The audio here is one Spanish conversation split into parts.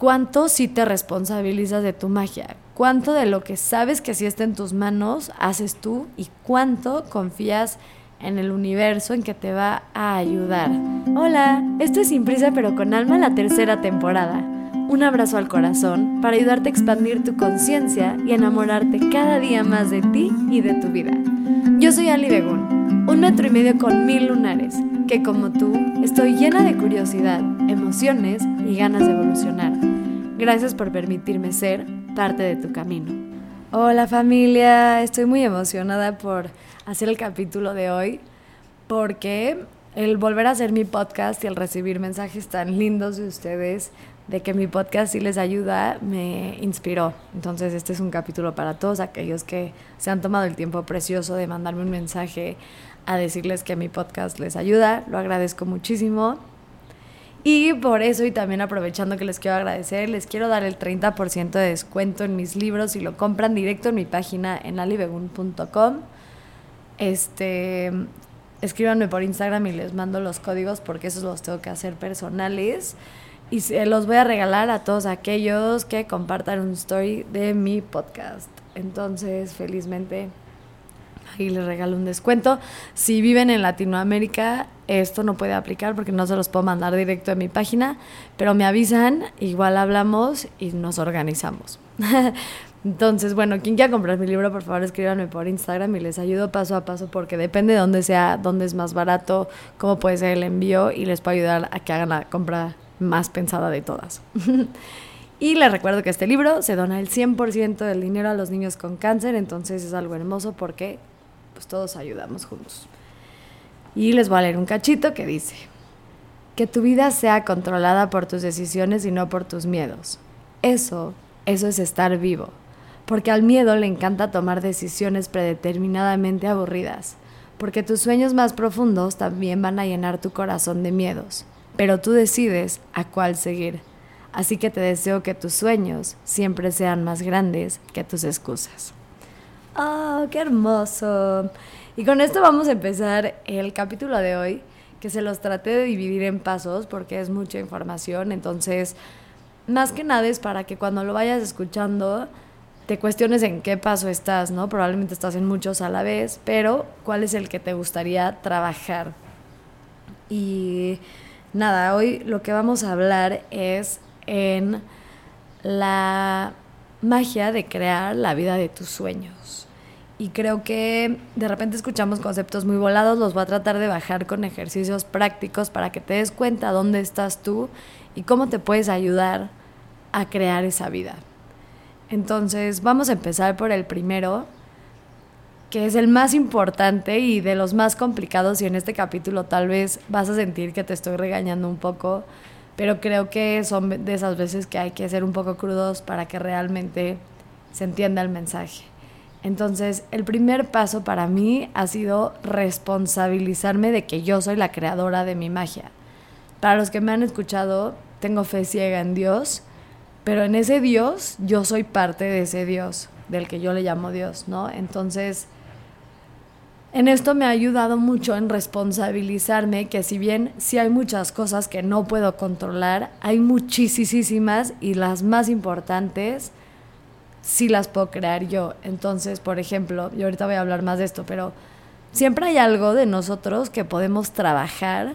¿cuánto sí te responsabilizas de tu magia? ¿Cuánto de lo que sabes que sí está en tus manos haces tú y cuánto confías en el universo en que te va a ayudar? Hola, esto es Sin Prisa pero con Alma la tercera temporada. Un abrazo al corazón para ayudarte a expandir tu conciencia y enamorarte cada día más de ti y de tu vida. Yo soy Ali Begún, un metro y medio con mil lunares, que como tú estoy llena de curiosidad, emociones y ganas de evolucionar. Gracias por permitirme ser parte de tu camino. Hola familia, estoy muy emocionada por hacer el capítulo de hoy porque el volver a hacer mi podcast y el recibir mensajes tan lindos de ustedes de que mi podcast sí les ayuda me inspiró. Entonces este es un capítulo para todos aquellos que se han tomado el tiempo precioso de mandarme un mensaje a decirles que mi podcast les ayuda. Lo agradezco muchísimo. Y por eso, y también aprovechando que les quiero agradecer, les quiero dar el 30% de descuento en mis libros si lo compran directo en mi página en alibegun.com. Este, escríbanme por Instagram y les mando los códigos porque esos los tengo que hacer personales. Y se los voy a regalar a todos aquellos que compartan un story de mi podcast. Entonces, felizmente y les regalo un descuento. Si viven en Latinoamérica, esto no puede aplicar porque no se los puedo mandar directo a mi página, pero me avisan, igual hablamos y nos organizamos. Entonces, bueno, quien quiera comprar mi libro, por favor escríbanme por Instagram y les ayudo paso a paso porque depende de dónde sea, dónde es más barato, cómo puede ser el envío y les puedo ayudar a que hagan la compra más pensada de todas. Y les recuerdo que este libro se dona el 100% del dinero a los niños con cáncer, entonces es algo hermoso porque pues todos ayudamos juntos. Y les voy a leer un cachito que dice, que tu vida sea controlada por tus decisiones y no por tus miedos. Eso, eso es estar vivo, porque al miedo le encanta tomar decisiones predeterminadamente aburridas, porque tus sueños más profundos también van a llenar tu corazón de miedos, pero tú decides a cuál seguir. Así que te deseo que tus sueños siempre sean más grandes que tus excusas. ¡Oh, qué hermoso! Y con esto vamos a empezar el capítulo de hoy, que se los traté de dividir en pasos porque es mucha información, entonces más que nada es para que cuando lo vayas escuchando te cuestiones en qué paso estás, ¿no? Probablemente estás en muchos a la vez, pero ¿cuál es el que te gustaría trabajar? Y nada, hoy lo que vamos a hablar es en la magia de crear la vida de tus sueños. Y creo que de repente escuchamos conceptos muy volados, los voy a tratar de bajar con ejercicios prácticos para que te des cuenta dónde estás tú y cómo te puedes ayudar a crear esa vida. Entonces, vamos a empezar por el primero, que es el más importante y de los más complicados y en este capítulo tal vez vas a sentir que te estoy regañando un poco, pero creo que son de esas veces que hay que ser un poco crudos para que realmente se entienda el mensaje. Entonces, el primer paso para mí ha sido responsabilizarme de que yo soy la creadora de mi magia. Para los que me han escuchado, tengo fe ciega en Dios, pero en ese Dios yo soy parte de ese Dios, del que yo le llamo Dios, ¿no? Entonces, en esto me ha ayudado mucho en responsabilizarme que si bien sí hay muchas cosas que no puedo controlar, hay muchísimas y las más importantes sí las puedo crear yo. Entonces, por ejemplo, yo ahorita voy a hablar más de esto, pero siempre hay algo de nosotros que podemos trabajar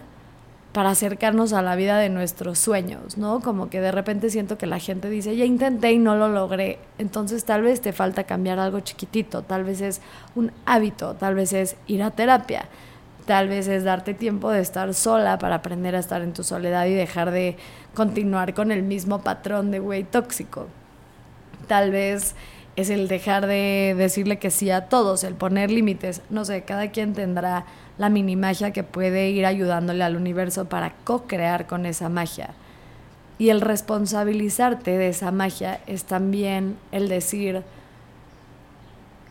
para acercarnos a la vida de nuestros sueños, ¿no? Como que de repente siento que la gente dice, ya intenté y no lo logré, entonces tal vez te falta cambiar algo chiquitito, tal vez es un hábito, tal vez es ir a terapia, tal vez es darte tiempo de estar sola para aprender a estar en tu soledad y dejar de continuar con el mismo patrón de güey tóxico. Tal vez es el dejar de decirle que sí a todos, el poner límites, no sé, cada quien tendrá la mini magia que puede ir ayudándole al universo para co-crear con esa magia. Y el responsabilizarte de esa magia es también el decir,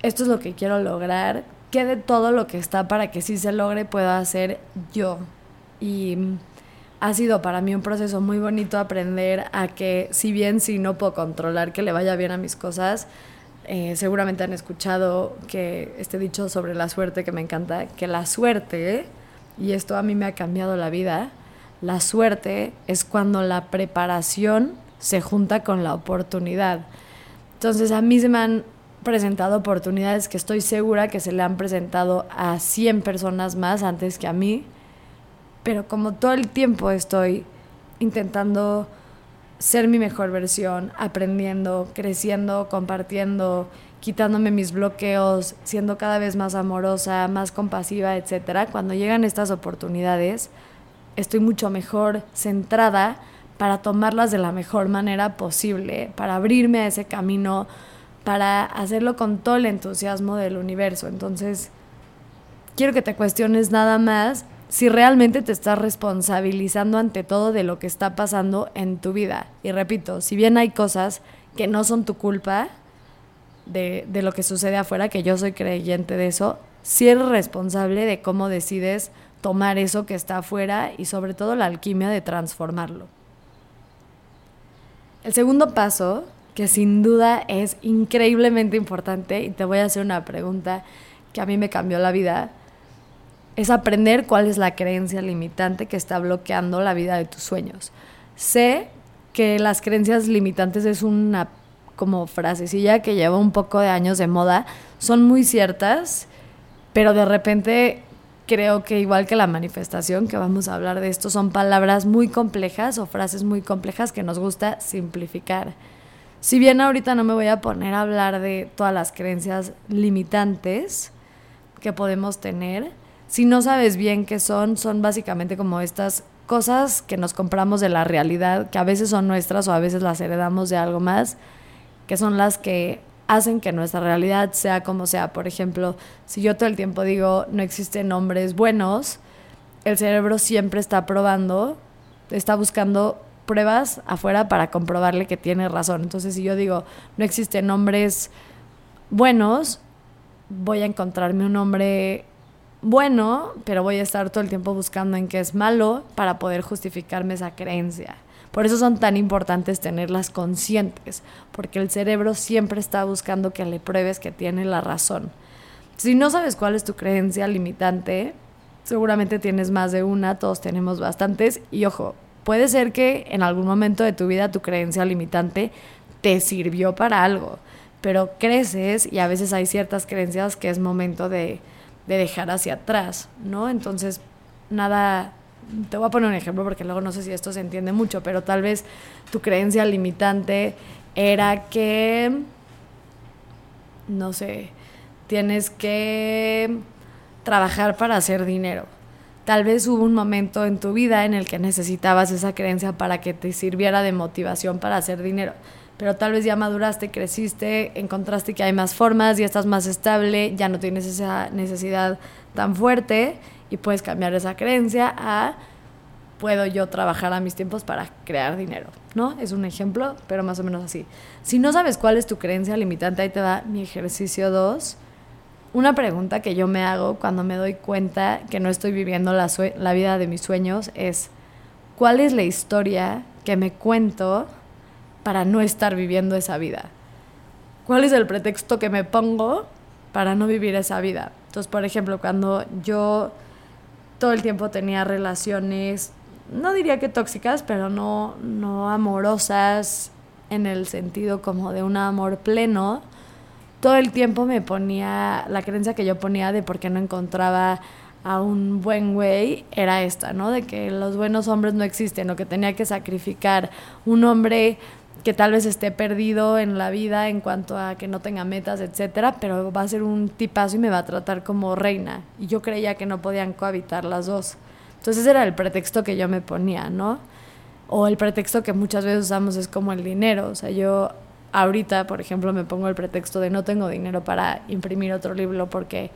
esto es lo que quiero lograr, que de todo lo que está para que sí se logre pueda hacer yo. Y ha sido para mí un proceso muy bonito aprender a que si bien si no puedo controlar que le vaya bien a mis cosas, eh, seguramente han escuchado que este dicho sobre la suerte que me encanta, que la suerte, y esto a mí me ha cambiado la vida, la suerte es cuando la preparación se junta con la oportunidad. Entonces a mí se me han presentado oportunidades que estoy segura que se le han presentado a 100 personas más antes que a mí, pero como todo el tiempo estoy intentando ser mi mejor versión, aprendiendo, creciendo, compartiendo, quitándome mis bloqueos, siendo cada vez más amorosa, más compasiva, etcétera, cuando llegan estas oportunidades, estoy mucho mejor centrada para tomarlas de la mejor manera posible, para abrirme a ese camino, para hacerlo con todo el entusiasmo del universo. Entonces, quiero que te cuestiones nada más si realmente te estás responsabilizando ante todo de lo que está pasando en tu vida. Y repito, si bien hay cosas que no son tu culpa de, de lo que sucede afuera, que yo soy creyente de eso, si eres responsable de cómo decides tomar eso que está afuera y sobre todo la alquimia de transformarlo. El segundo paso, que sin duda es increíblemente importante, y te voy a hacer una pregunta que a mí me cambió la vida, es aprender cuál es la creencia limitante que está bloqueando la vida de tus sueños. Sé que las creencias limitantes es una como frasecilla que lleva un poco de años de moda, son muy ciertas, pero de repente creo que igual que la manifestación, que vamos a hablar de esto, son palabras muy complejas o frases muy complejas que nos gusta simplificar. Si bien ahorita no me voy a poner a hablar de todas las creencias limitantes que podemos tener, si no sabes bien qué son, son básicamente como estas cosas que nos compramos de la realidad, que a veces son nuestras o a veces las heredamos de algo más, que son las que hacen que nuestra realidad sea como sea. Por ejemplo, si yo todo el tiempo digo no existen hombres buenos, el cerebro siempre está probando, está buscando pruebas afuera para comprobarle que tiene razón. Entonces, si yo digo no existen hombres buenos, voy a encontrarme un hombre bueno, pero voy a estar todo el tiempo buscando en qué es malo para poder justificarme esa creencia. Por eso son tan importantes tenerlas conscientes, porque el cerebro siempre está buscando que le pruebes que tiene la razón. Si no sabes cuál es tu creencia limitante, seguramente tienes más de una, todos tenemos bastantes, y ojo, puede ser que en algún momento de tu vida tu creencia limitante te sirvió para algo, pero creces y a veces hay ciertas creencias que es momento de de dejar hacia atrás, ¿no? Entonces, nada, te voy a poner un ejemplo porque luego no sé si esto se entiende mucho, pero tal vez tu creencia limitante era que, no sé, tienes que trabajar para hacer dinero. Tal vez hubo un momento en tu vida en el que necesitabas esa creencia para que te sirviera de motivación para hacer dinero pero tal vez ya maduraste, creciste, encontraste que hay más formas, ya estás más estable, ya no tienes esa necesidad tan fuerte y puedes cambiar esa creencia a puedo yo trabajar a mis tiempos para crear dinero, ¿no? Es un ejemplo, pero más o menos así. Si no sabes cuál es tu creencia limitante, ahí te da mi ejercicio 2. Una pregunta que yo me hago cuando me doy cuenta que no estoy viviendo la, la vida de mis sueños es, ¿cuál es la historia que me cuento para no estar viviendo esa vida? ¿Cuál es el pretexto que me pongo para no vivir esa vida? Entonces, por ejemplo, cuando yo todo el tiempo tenía relaciones, no diría que tóxicas, pero no, no amorosas en el sentido como de un amor pleno, todo el tiempo me ponía, la creencia que yo ponía de por qué no encontraba a un buen güey era esta, ¿no? De que los buenos hombres no existen, o que tenía que sacrificar un hombre que tal vez esté perdido en la vida en cuanto a que no tenga metas, etcétera, pero va a ser un tipazo y me va a tratar como reina. Y yo creía que no podían cohabitar las dos. Entonces ese era el pretexto que yo me ponía, ¿no? O el pretexto que muchas veces usamos es como el dinero. O sea, yo ahorita, por ejemplo, me pongo el pretexto de no tengo dinero para imprimir otro libro porque,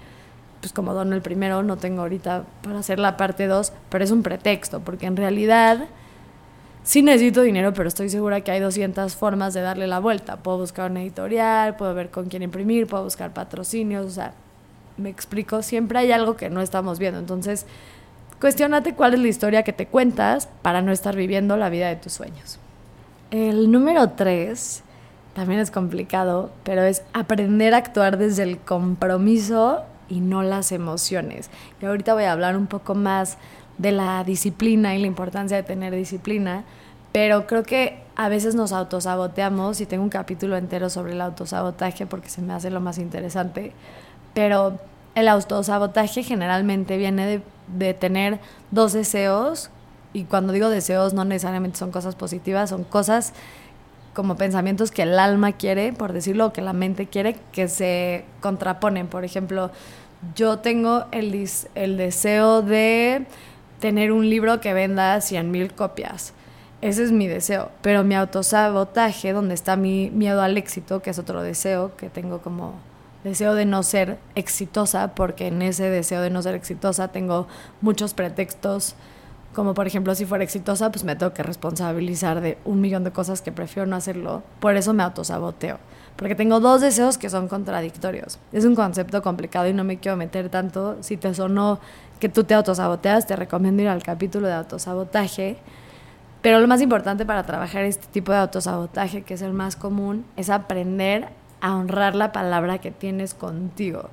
pues como dono el primero, no tengo ahorita para hacer la parte dos, pero es un pretexto, porque en realidad sí necesito dinero, pero estoy segura que hay 200 formas de darle la vuelta. Puedo buscar una editorial, puedo ver con quién imprimir, puedo buscar patrocinios, o sea, me explico, siempre hay algo que no estamos viendo. Entonces, cuestionate cuál es la historia que te cuentas para no estar viviendo la vida de tus sueños. El número tres también es complicado, pero es aprender a actuar desde el compromiso y no las emociones. Y ahorita voy a hablar un poco más de la disciplina y la importancia de tener disciplina, pero creo que a veces nos autosaboteamos y tengo un capítulo entero sobre el autosabotaje porque se me hace lo más interesante, pero el autosabotaje generalmente viene de, tener dos deseos y cuando digo deseos no necesariamente son cosas positivas, son cosas como pensamientos que el alma quiere, por decirlo, o que la mente quiere, que se contraponen. Por ejemplo, yo tengo el, el deseo de tener un libro que venda 100 mil copias. Ese es mi deseo. Pero mi autosabotaje, donde está mi miedo al éxito, que es otro deseo, que tengo como deseo de no ser exitosa, porque en ese deseo de no ser exitosa tengo muchos pretextos, como por ejemplo si fuera exitosa, pues me tengo que responsabilizar de un millón de cosas que prefiero no hacerlo. Por eso me autosaboteo. Porque tengo dos deseos que son contradictorios. Es un concepto complicado y no me quiero meter tanto. Si te sonó que tú te autosaboteas, te recomiendo ir al capítulo de autosabotaje pero lo más importante para trabajar este tipo de autosabotaje, que es el más común, es aprender a honrar la palabra que tienes contigo.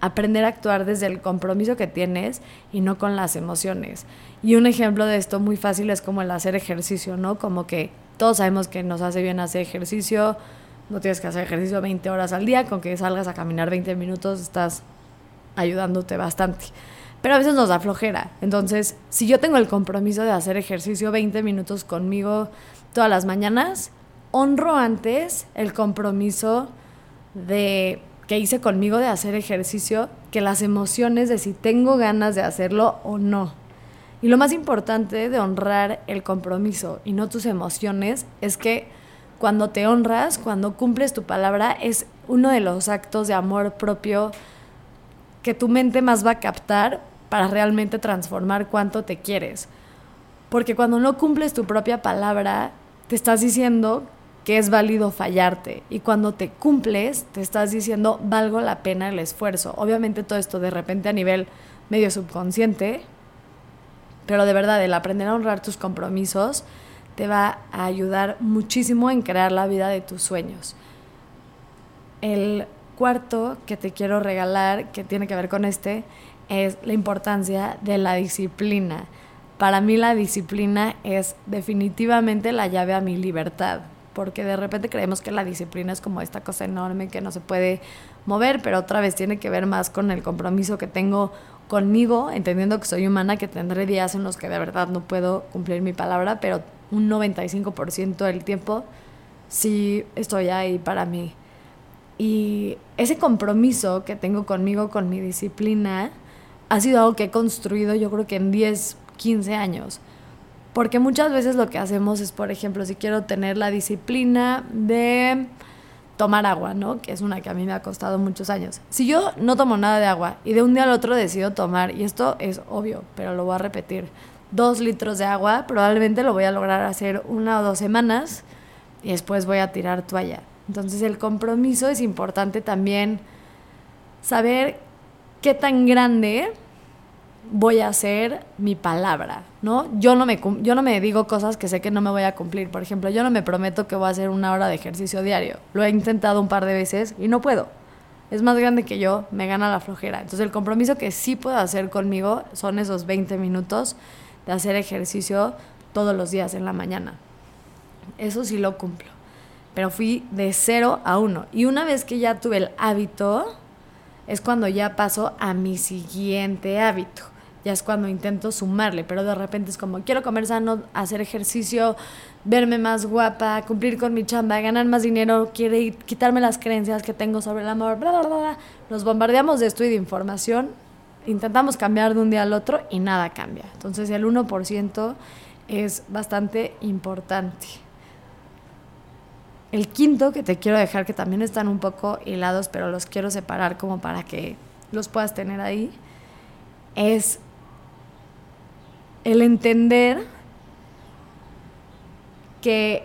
Aprender a actuar desde el compromiso que tienes y no con las emociones. Y un ejemplo de esto muy fácil es como el hacer ejercicio, ¿no? Como que todos sabemos que nos hace bien hacer ejercicio, no tienes que hacer ejercicio 20 horas al día, con que salgas a caminar 20 minutos estás ayudándote bastante pero a veces nos da flojera. Entonces, si yo tengo el compromiso de hacer ejercicio 20 minutos conmigo todas las mañanas, honro antes el compromiso de que hice conmigo de hacer ejercicio que las emociones de si tengo ganas de hacerlo o no. Y lo más importante de honrar el compromiso y no tus emociones es que cuando te honras, cuando cumples tu palabra, es uno de los actos de amor propio que tu mente más va a captar para realmente transformar cuánto te quieres. Porque cuando no cumples tu propia palabra, te estás diciendo que es válido fallarte. Y cuando te cumples, te estás diciendo, valgo la pena el esfuerzo. Obviamente todo esto de repente a nivel medio subconsciente, pero de verdad el aprender a honrar tus compromisos te va a ayudar muchísimo en crear la vida de tus sueños. El cuarto que te quiero regalar, que tiene que ver con este, es la importancia de la disciplina. Para mí la disciplina es definitivamente la llave a mi libertad, porque de repente creemos que la disciplina es como esta cosa enorme que no se puede mover, pero otra vez tiene que ver más con el compromiso que tengo conmigo, entendiendo que soy humana, que tendré días en los que de verdad no puedo cumplir mi palabra, pero un 95% del tiempo sí estoy ahí para mí. Y ese compromiso que tengo conmigo, con mi disciplina, ha sido algo que he construido yo creo que en 10, 15 años. Porque muchas veces lo que hacemos es, por ejemplo, si quiero tener la disciplina de tomar agua, ¿no? Que es una que a mí me ha costado muchos años. Si yo no tomo nada de agua y de un día al otro decido tomar, y esto es obvio, pero lo voy a repetir, dos litros de agua, probablemente lo voy a lograr hacer una o dos semanas y después voy a tirar toalla. Entonces el compromiso es importante también saber qué tan grande voy a hacer mi palabra, ¿no? Yo no, me, yo no me digo cosas que sé que no me voy a cumplir. Por ejemplo, yo no me prometo que voy a hacer una hora de ejercicio diario. Lo he intentado un par de veces y no puedo. Es más grande que yo, me gana la flojera. Entonces el compromiso que sí puedo hacer conmigo son esos 20 minutos de hacer ejercicio todos los días en la mañana. Eso sí lo cumplo. Pero fui de cero a uno. Y una vez que ya tuve el hábito, es cuando ya paso a mi siguiente hábito. Ya es cuando intento sumarle, pero de repente es como, quiero comer sano, hacer ejercicio, verme más guapa, cumplir con mi chamba, ganar más dinero, quiere quitarme las creencias que tengo sobre el amor, bla, bla, bla, bla. Nos bombardeamos de esto y de información, intentamos cambiar de un día al otro y nada cambia. Entonces el 1% es bastante importante. El quinto que te quiero dejar, que también están un poco hilados, pero los quiero separar como para que los puedas tener ahí, es el entender que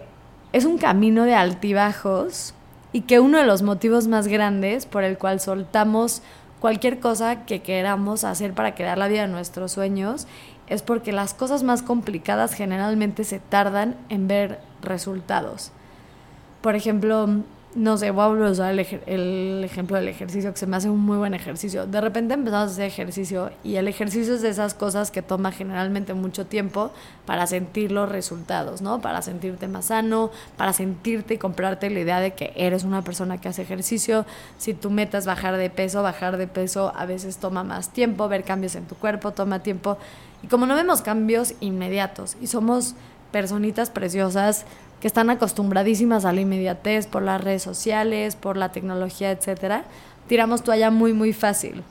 es un camino de altibajos y que uno de los motivos más grandes por el cual soltamos cualquier cosa que queramos hacer para crear la vida de nuestros sueños es porque las cosas más complicadas generalmente se tardan en ver resultados. Por ejemplo, no sé, voy a usar el, ejemplo del ejercicio, que se me hace un muy buen ejercicio. De repente empezamos a hacer ejercicio y el ejercicio es de esas cosas que toma generalmente mucho tiempo para sentir los resultados, ¿no? Para sentirte más sano, para sentirte y comprarte la idea de que eres una persona que hace ejercicio. Si tu meta es bajar de peso, bajar de peso a veces toma más tiempo, ver cambios en tu cuerpo toma tiempo. Y como no vemos cambios inmediatos y somos personitas preciosas, que están acostumbradísimas a la inmediatez por las redes sociales, por la tecnología, etcétera, tiramos toalla muy, muy fácil.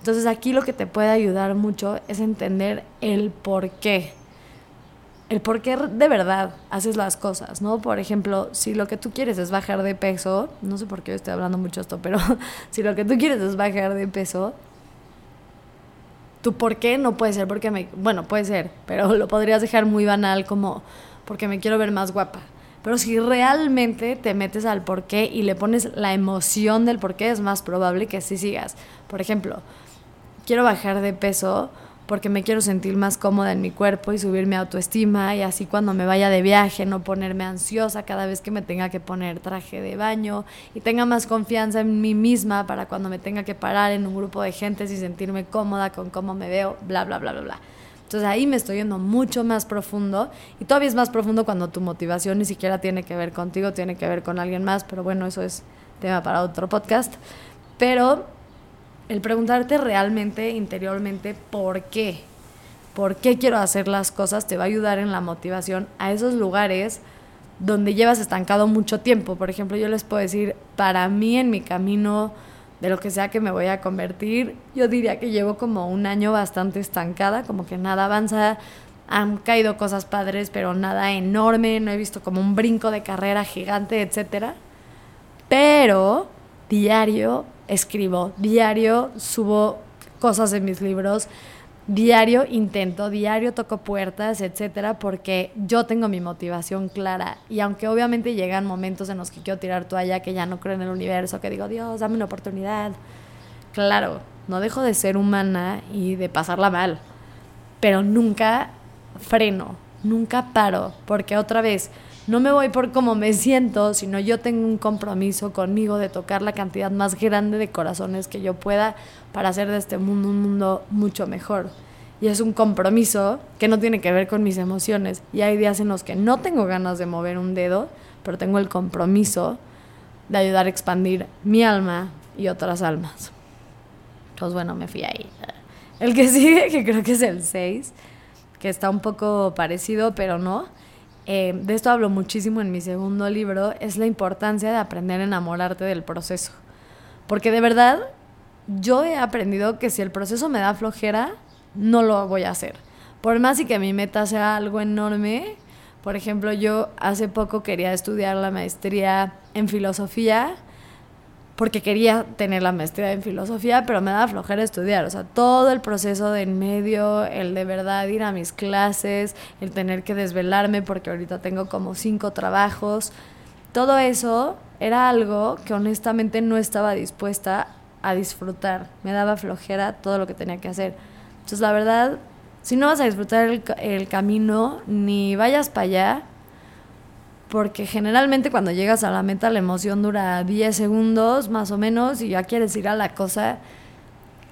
Entonces aquí lo que te puede ayudar mucho es entender el por qué. El por qué de verdad haces las cosas, ¿no? Por ejemplo, si lo que tú quieres es bajar de peso, no sé por qué estoy hablando mucho esto, pero si lo que tú quieres es bajar de peso, tu por qué no puede ser porque me... Bueno, puede ser, pero lo podrías dejar muy banal como porque me quiero ver más guapa. Pero si realmente te metes al por qué y le pones la emoción del por qué, es más probable que sí sigas. Por ejemplo, quiero bajar de peso porque me quiero sentir más cómoda en mi cuerpo y subir mi autoestima y así cuando me vaya de viaje no ponerme ansiosa cada vez que me tenga que poner traje de baño y tenga más confianza en mí misma para cuando me tenga que parar en un grupo de gente y sentirme cómoda con cómo me veo, bla, bla, bla, bla, bla. Entonces ahí me estoy yendo mucho más profundo y todavía es más profundo cuando tu motivación ni siquiera tiene que ver contigo, tiene que ver con alguien más, pero bueno, eso es tema para otro podcast. Pero el preguntarte realmente, interiormente, ¿por qué? ¿Por qué quiero hacer las cosas? Te va a ayudar en la motivación a esos lugares donde llevas estancado mucho tiempo. Por ejemplo, yo les puedo decir, para mí en mi camino de lo que sea que me voy a convertir. Yo diría que llevo como un año bastante estancada, como que nada avanza, han caído cosas padres, pero nada enorme, no he visto como un brinco de carrera gigante, etc. Pero diario escribo, diario subo cosas en mis libros, diario intento, diario toco puertas, etcétera, porque yo tengo mi motivación clara. Y aunque obviamente llegan momentos en los que quiero tirar toalla, que ya no creo en el universo, que digo, Dios, dame una oportunidad. Claro, no dejo de ser humana y de pasarla mal, pero nunca freno, nunca paro, porque otra vez, no me voy por cómo me siento, sino yo tengo un compromiso conmigo de tocar la cantidad más grande de corazones que yo pueda para hacer de este mundo un mundo mucho mejor. Y es un compromiso que no tiene que ver con mis emociones. Y hay días en los que no tengo ganas de mover un dedo, pero tengo el compromiso de ayudar a expandir mi alma y otras almas. Pues bueno, me fui ahí. El que sigue, que creo que es el 6, que está un poco parecido, pero no eh, de esto hablo muchísimo en mi segundo libro, es la importancia de aprender a enamorarte del proceso. Porque de verdad, yo he aprendido que si el proceso me da flojera, no lo voy a hacer. Por más y que mi meta sea algo enorme, por ejemplo, yo hace poco quería estudiar la maestría en filosofía porque quería tener la maestría en filosofía, pero me daba flojera estudiar. O sea, todo el proceso de en medio, el de verdad ir a mis clases, el tener que desvelarme porque ahorita tengo como cinco trabajos, todo eso era algo que honestamente no estaba dispuesta a disfrutar. Me daba flojera todo lo que tenía que hacer. Entonces, la verdad, si no vas a disfrutar el, el camino, ni vayas para allá, porque generalmente cuando llegas a la meta la emoción dura 10 segundos más o menos y ya quieres ir a la cosa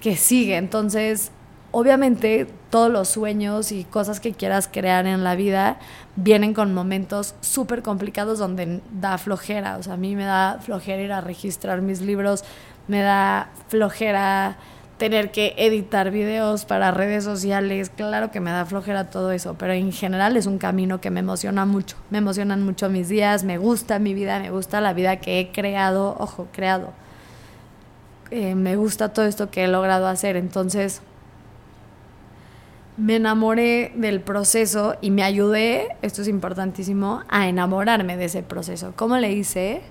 que sigue. Entonces, obviamente todos los sueños y cosas que quieras crear en la vida vienen con momentos súper complicados donde da flojera. O sea, a mí me da flojera ir a registrar mis libros, me da flojera tener que editar videos para redes sociales, claro que me da flojera todo eso, pero en general es un camino que me emociona mucho. Me emocionan mucho mis días, me gusta mi vida, me gusta la vida que he creado, ojo, creado. Eh, me gusta todo esto que he logrado hacer, entonces me enamoré del proceso y me ayudé, esto es importantísimo, a enamorarme de ese proceso. ¿Cómo le hice?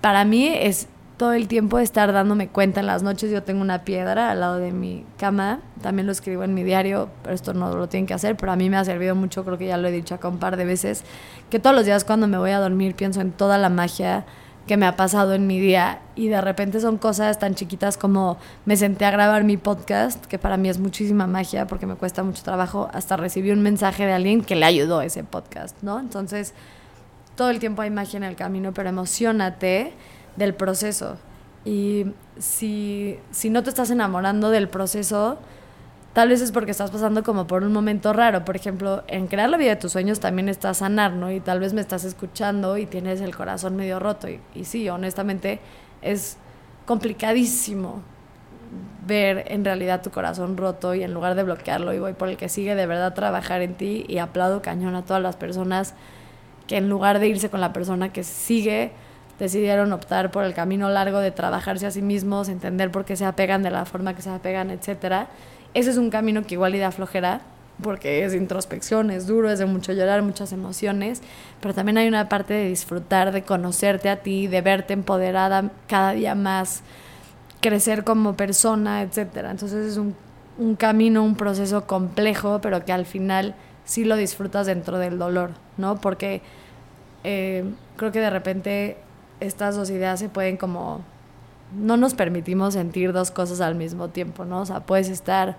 Para mí es todo el tiempo estar dándome cuenta en las noches. Yo tengo una piedra al lado de mi cama, también lo escribo en mi diario, pero esto no lo tienen que hacer, pero a mí me ha servido mucho, creo que ya lo he dicho acá un par de veces, que todos los días cuando me voy a dormir pienso en toda la magia que me ha pasado en mi día y de repente son cosas tan chiquitas como me senté a grabar mi podcast, que para mí es muchísima magia porque me cuesta mucho trabajo, hasta recibí un mensaje de alguien que le ayudó ese podcast, ¿no? Entonces todo el tiempo hay magia en el camino, pero emocionate del proceso. Y si, si no te estás enamorando del proceso, tal vez es porque estás pasando como por un momento raro. Por ejemplo, en crear la vida de tus sueños también está sanar, ¿no? Y tal vez me estás escuchando y tienes el corazón medio roto. Y, y sí, honestamente, es complicadísimo ver en realidad tu corazón roto y en lugar de bloquearlo y voy por el que sigue de verdad trabajar en ti y aplaudo cañón a todas las personas que en lugar de irse con la persona que sigue decidieron optar por el camino largo de trabajarse a sí mismos, entender por qué se apegan de la forma que se apegan, etcétera. Ese es un camino que igual y da flojera porque es introspección, es duro, es de mucho llorar, muchas emociones, pero también hay una parte de disfrutar, de conocerte a ti, de verte empoderada cada día más, crecer como persona, etcétera. Entonces es un, un camino, un proceso complejo, pero que al final sí lo disfrutas dentro del dolor, ¿no? Porque eh, creo que de repente estas dos ideas se pueden como... No nos permitimos sentir dos cosas al mismo tiempo, ¿no? O sea, puedes estar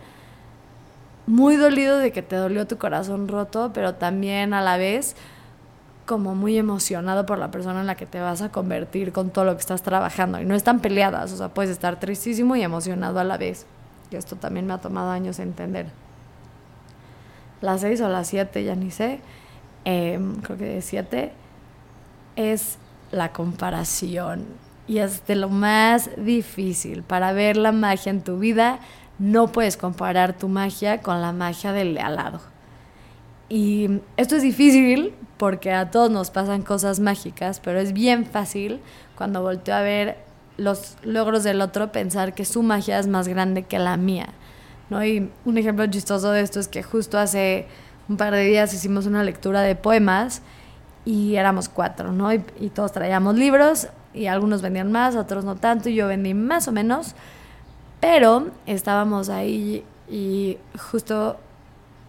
muy dolido de que te dolió tu corazón roto, pero también a la vez como muy emocionado por la persona en la que te vas a convertir con todo lo que estás trabajando. Y no están peleadas, o sea, puedes estar tristísimo y emocionado a la vez. Y esto también me ha tomado años entender. Las seis o las siete, ya ni sé, em, creo que siete, es la comparación. Y es de lo más difícil para ver la magia en tu vida no puedes comparar tu magia con la magia del de al lado. Y esto es difícil porque a todos nos pasan cosas mágicas, pero es bien fácil cuando volteo a ver los logros del otro pensar que su magia es más grande que la mía. ¿no? Y un ejemplo chistoso de esto es que justo hace un par de días hicimos una lectura de poemas y éramos cuatro, ¿no? Y, todos traíamos libros y algunos vendían más, otros no tanto, y yo vendí más o menos. Pero estábamos ahí y justo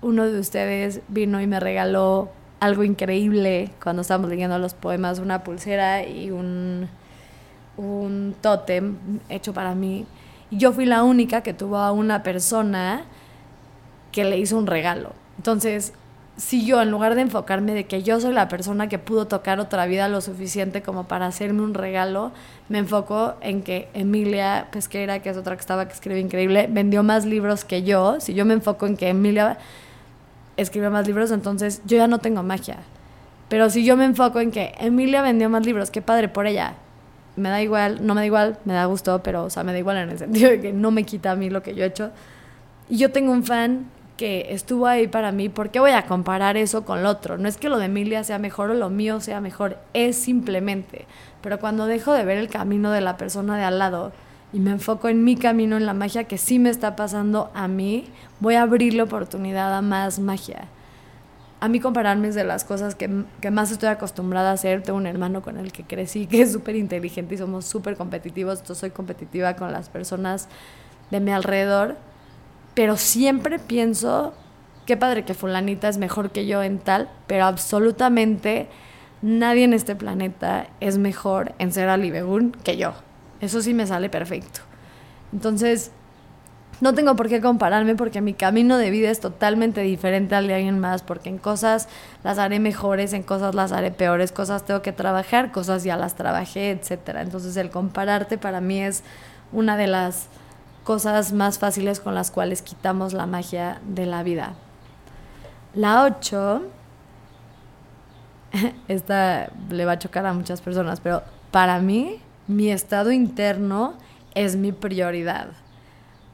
uno de ustedes vino y me regaló algo increíble cuando estábamos leyendo los poemas, una pulsera y un, un tótem hecho para mí. Y yo fui la única que tuvo a una persona que le hizo un regalo. Entonces, si yo en lugar de enfocarme de que yo soy la persona que pudo tocar otra vida lo suficiente como para hacerme un regalo, me enfoco en que Emilia Pesquera, que es otra que estaba que escribe increíble, vendió más libros que yo. Si yo me enfoco en que Emilia escribe más libros, entonces yo ya no tengo magia. Pero si yo me enfoco en que Emilia vendió más libros, qué padre por ella. Me da igual, no me da igual, me da gusto, pero o sea, me da igual en el sentido de que no me quita a mí lo que yo he hecho. Y yo tengo un fan que estuvo ahí para mí, ¿por qué voy a comparar eso con lo otro? No es que lo de Emilia sea mejor o lo mío sea mejor, es simplemente. Pero cuando dejo de ver el camino de la persona de al lado y me enfoco en mi camino, en la magia que sí me está pasando a mí, voy a abrir la oportunidad a más magia. A mí compararme es de las cosas que, que más estoy acostumbrada a hacer. Tengo un hermano con el que crecí que es súper inteligente y somos súper competitivos. Yo soy competitiva con las personas de mi alrededor pero siempre pienso, qué padre que fulanita es mejor que yo en tal, pero absolutamente nadie en este planeta es mejor en ser alibegun que yo. Eso sí me sale perfecto. Entonces, no tengo por qué compararme porque mi camino de vida es totalmente diferente al de alguien más, porque en cosas las haré mejores, en cosas las haré peores, cosas tengo que trabajar, cosas ya las trabajé, etc. Entonces el compararte para mí es una de las cosas más fáciles con las cuales quitamos la magia de la vida. La 8, esta le va a chocar a muchas personas, pero para mí mi estado interno es mi prioridad.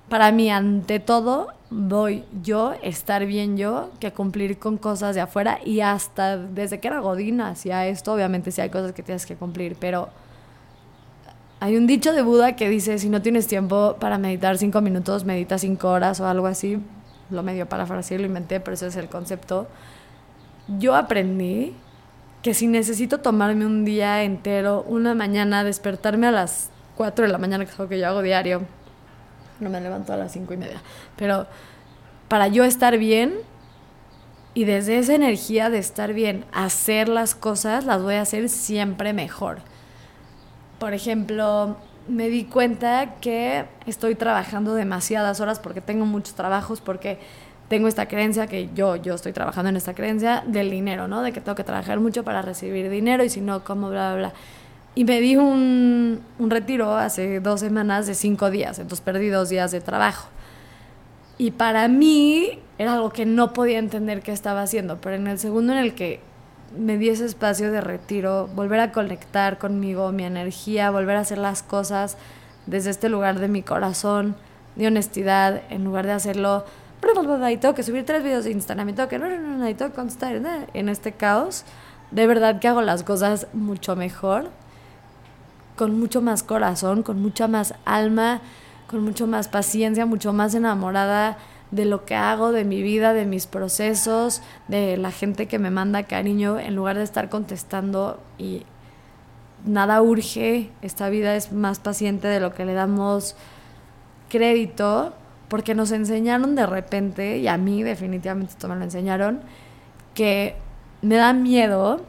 Para mí, ante todo, voy yo, estar bien yo, que cumplir con cosas de afuera y hasta desde que era Godina hacía esto, obviamente sí hay cosas que tienes que cumplir, pero hay un dicho de Buda que dice, si no tienes tiempo para meditar cinco minutos, medita cinco horas o algo así. Lo medio parafraseé, lo inventé, pero ese es el concepto. Yo aprendí que si necesito tomarme un día entero, una mañana, despertarme a las 4 de la mañana, que es algo que yo hago diario, no me levanto a las cinco y media, pero para yo estar bien y desde esa energía de estar bien, hacer las cosas, las voy a hacer siempre mejor por ejemplo, me di cuenta que estoy trabajando demasiadas horas porque tengo muchos trabajos, porque tengo esta creencia que yo, yo estoy trabajando en esta creencia del dinero, ¿no? De que tengo que trabajar mucho para recibir dinero y si no, ¿cómo? Bla, bla, bla. Y me di un, un retiro hace dos semanas de cinco días, entonces perdí dos días de trabajo. Y para mí era algo que no podía entender qué estaba haciendo, pero en el segundo en el que me di ese espacio de retiro, volver a conectar conmigo, mi energía, volver a hacer las cosas desde este lugar de mi corazón, de honestidad, en lugar de hacerlo, y tengo que subir tres videos de Instagram, y tengo que, no, no, no, y tengo que contestar en este caos, de verdad que hago las cosas mucho mejor, con mucho más corazón, con mucha más alma, con mucho más paciencia, mucho más enamorada de lo que hago, de mi vida, de mis procesos, de la gente que me manda cariño, en lugar de estar contestando y nada urge, esta vida es más paciente de lo que le damos crédito, porque nos enseñaron de repente, y a mí definitivamente esto me lo enseñaron, que me da miedo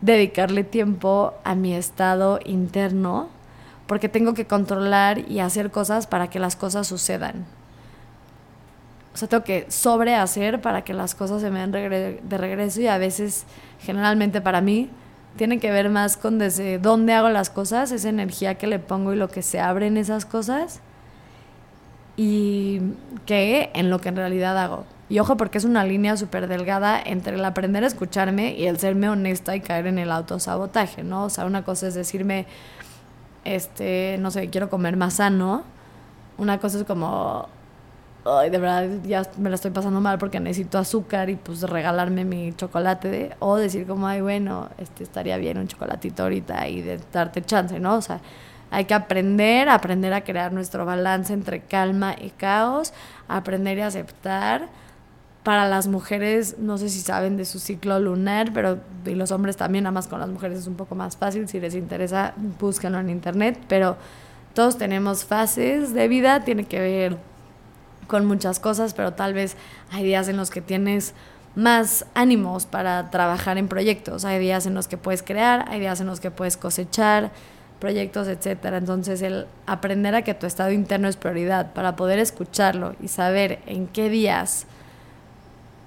dedicarle tiempo a mi estado interno, porque tengo que controlar y hacer cosas para que las cosas sucedan. O sea, tengo que sobrehacer para que las cosas se me den de regreso y a veces, generalmente para mí, tiene que ver más con desde dónde hago las cosas, esa energía que le pongo y lo que se abre en esas cosas y que en lo que en realidad hago. Y ojo porque es una línea súper delgada entre el aprender a escucharme y el serme honesta y caer en el autosabotaje, ¿no? O sea, una cosa es decirme, este, no sé, quiero comer más sano. Una cosa es como, ay, de verdad ya me la estoy pasando mal porque necesito azúcar y pues regalarme mi chocolate. o decir como, ay, bueno, este, estaría bien un chocolatito ahorita y de darte chance, ¿no? O sea, hay que aprender, aprender a crear nuestro balance entre calma y caos, aprender y aceptar. Para las mujeres, no sé si saben de su ciclo lunar, pero y los hombres también, nada más con las mujeres es un poco más fácil. Si les interesa, búsquenlo en internet. Pero todos tenemos fases de vida, tiene que ver con muchas cosas, pero tal vez hay días en los que tienes más ánimos para trabajar en proyectos. Hay días en los que puedes crear, hay días en los que puedes cosechar, proyectos, etcétera. Entonces, el aprender a que tu estado interno es prioridad para poder escucharlo y saber en qué días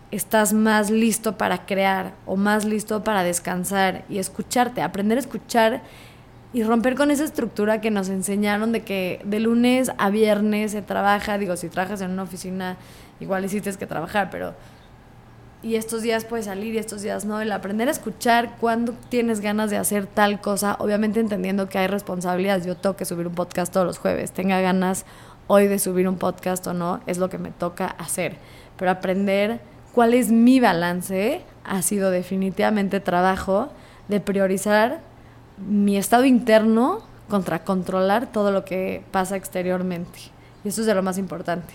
estás más listo para crear o más listo para descansar y escucharte, aprender a escuchar y romper con esa estructura que nos enseñaron de que de lunes a viernes se trabaja, digo, si trabajas en una oficina, igual hiciste que trabajar, pero y estos días puedes salir y estos días no. El aprender a escuchar cuando tienes ganas de hacer tal cosa, obviamente entendiendo que hay responsabilidades. Yo tengo subir un podcast todos los jueves, tenga ganas hoy de subir un podcast o no, es lo que me toca hacer. Pero aprender cuál es mi balance ha sido definitivamente trabajo de priorizar mi estado interno contra controlar todo lo que pasa exteriormente. Y eso es de lo más importante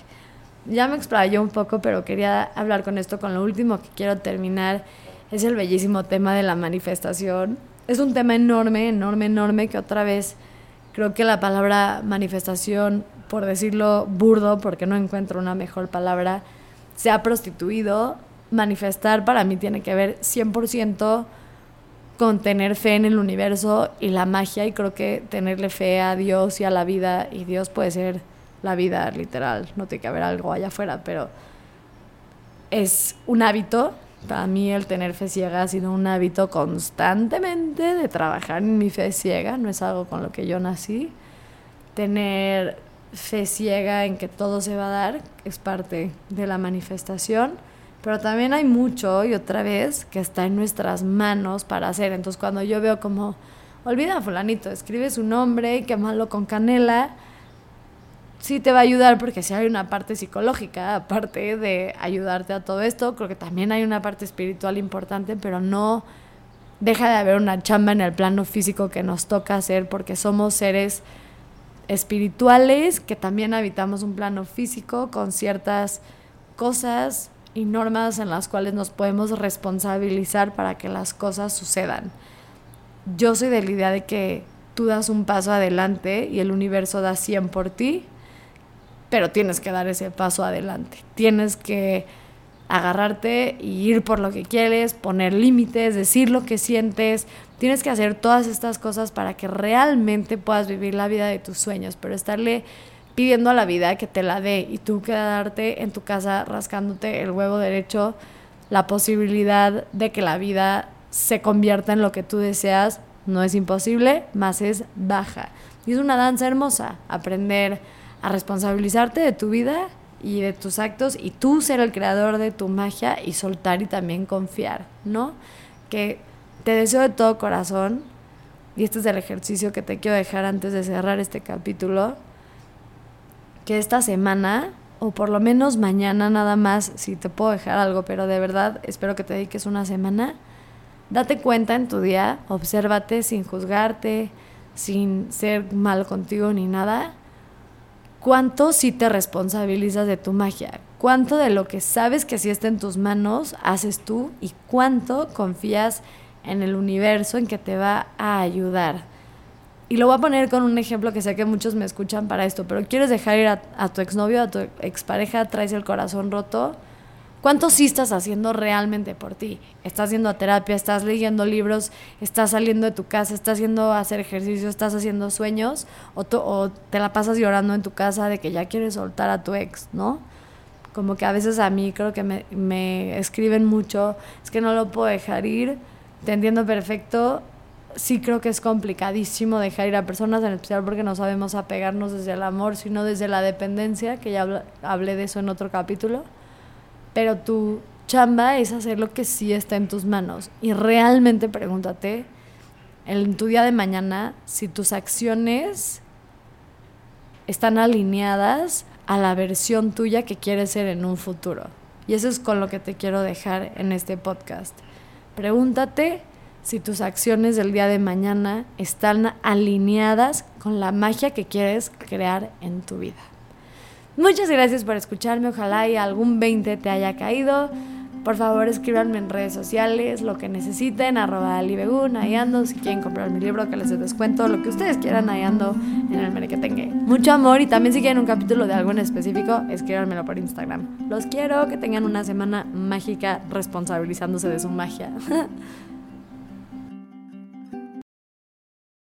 ya me explayó un poco, pero quería hablar con esto, con lo último que quiero terminar, es el bellísimo tema de la manifestación. Es un tema enorme, enorme, enorme, que otra vez creo que la palabra manifestación, por decirlo burdo, porque no encuentro una mejor palabra, se ha prostituido. Manifestar para mí tiene que ver 100% con tener fe en el universo y la magia y creo que tenerle fe a Dios y a la vida y Dios puede ser la vida literal, no tiene que haber algo allá afuera, pero es un hábito. Para mí el tener fe ciega ha sido un hábito constantemente de trabajar en mi fe ciega, no es algo con lo que yo nací. Tener fe ciega en que todo se va a dar es parte de la manifestación, pero también hay mucho y otra vez que está en nuestras manos para hacer. Entonces cuando yo veo como, olvida fulanito, escribe su nombre y quémalo con canela, sí te va a ayudar porque sí hay una parte psicológica, aparte de ayudarte a todo esto, creo que también hay una parte espiritual importante, pero no deja de haber una chamba en el plano físico que nos toca hacer porque somos seres espirituales que también habitamos un plano físico con ciertas cosas y normas en las cuales nos podemos responsabilizar para que las cosas sucedan. Yo soy de la idea de que tú das un paso adelante y el universo da 100 por ti pero tienes que dar ese paso adelante. Tienes que agarrarte y ir por lo que quieres, poner límites, decir lo que sientes. Tienes que hacer todas estas cosas para que realmente puedas vivir la vida de tus sueños, pero estarle pidiendo a la vida que te la dé y tú quedarte en tu casa rascándote el huevo derecho, la posibilidad de que la vida se convierta en lo que tú deseas no es imposible, más es baja. Y es una danza hermosa, aprender a responsabilizarte de tu vida y de tus actos y tú ser el creador de tu magia y soltar y también confiar, ¿no? Que te deseo de todo corazón, y este es el ejercicio que te quiero dejar antes de cerrar este capítulo, que esta semana, o por lo menos mañana nada más, si te puedo dejar algo, pero de verdad espero que te dediques una semana, date cuenta en tu día, obsérvate sin juzgarte, sin ser mal contigo ni nada, cuánto sí te responsabilizas de tu magia, cuánto de lo que sabes que sí está en tus manos haces tú y cuánto confías en el universo en que te va a ayudar. Y lo voy a poner con un ejemplo que sé que muchos me escuchan para esto, pero quieres dejar ir a, tu exnovio, a tu expareja, traes el corazón roto, ¿Cuánto sí estás haciendo realmente por ti? ¿Estás a terapia? ¿Estás leyendo libros? ¿Estás saliendo de tu casa? ¿Estás haciendo hacer ejercicio? ¿Estás haciendo sueños? ¿O, o te la pasas llorando en tu casa de que ya quieres soltar a tu ex, ¿no? Como que a veces a mí creo que me, me escriben mucho, es que no lo puedo dejar ir, te entiendo perfecto, sí creo que es complicadísimo dejar ir a personas, en especial porque no sabemos apegarnos desde el amor, sino desde la dependencia, que ya hablé de eso en otro capítulo pero tu chamba es hacer lo que sí está en tus manos. Y realmente pregúntate en tu día de mañana si tus acciones están alineadas a la versión tuya que quieres ser en un futuro. Y eso es con lo que te quiero dejar en este podcast. Pregúntate si tus acciones del día de mañana están alineadas con la magia que quieres crear en tu vida. Muchas gracias por escucharme, ojalá y algún 20 te haya caído. Por favor, escríbanme en redes sociales lo que necesiten, arroba alibegun, ahí ando, si quieren comprar mi libro que les descuento, lo que ustedes quieran, ahí ando en el merequetengue. Mucho amor y también si quieren un capítulo de algo en específico, escríbanmelo por Instagram. Los quiero, que tengan una semana mágica responsabilizándose de su magia.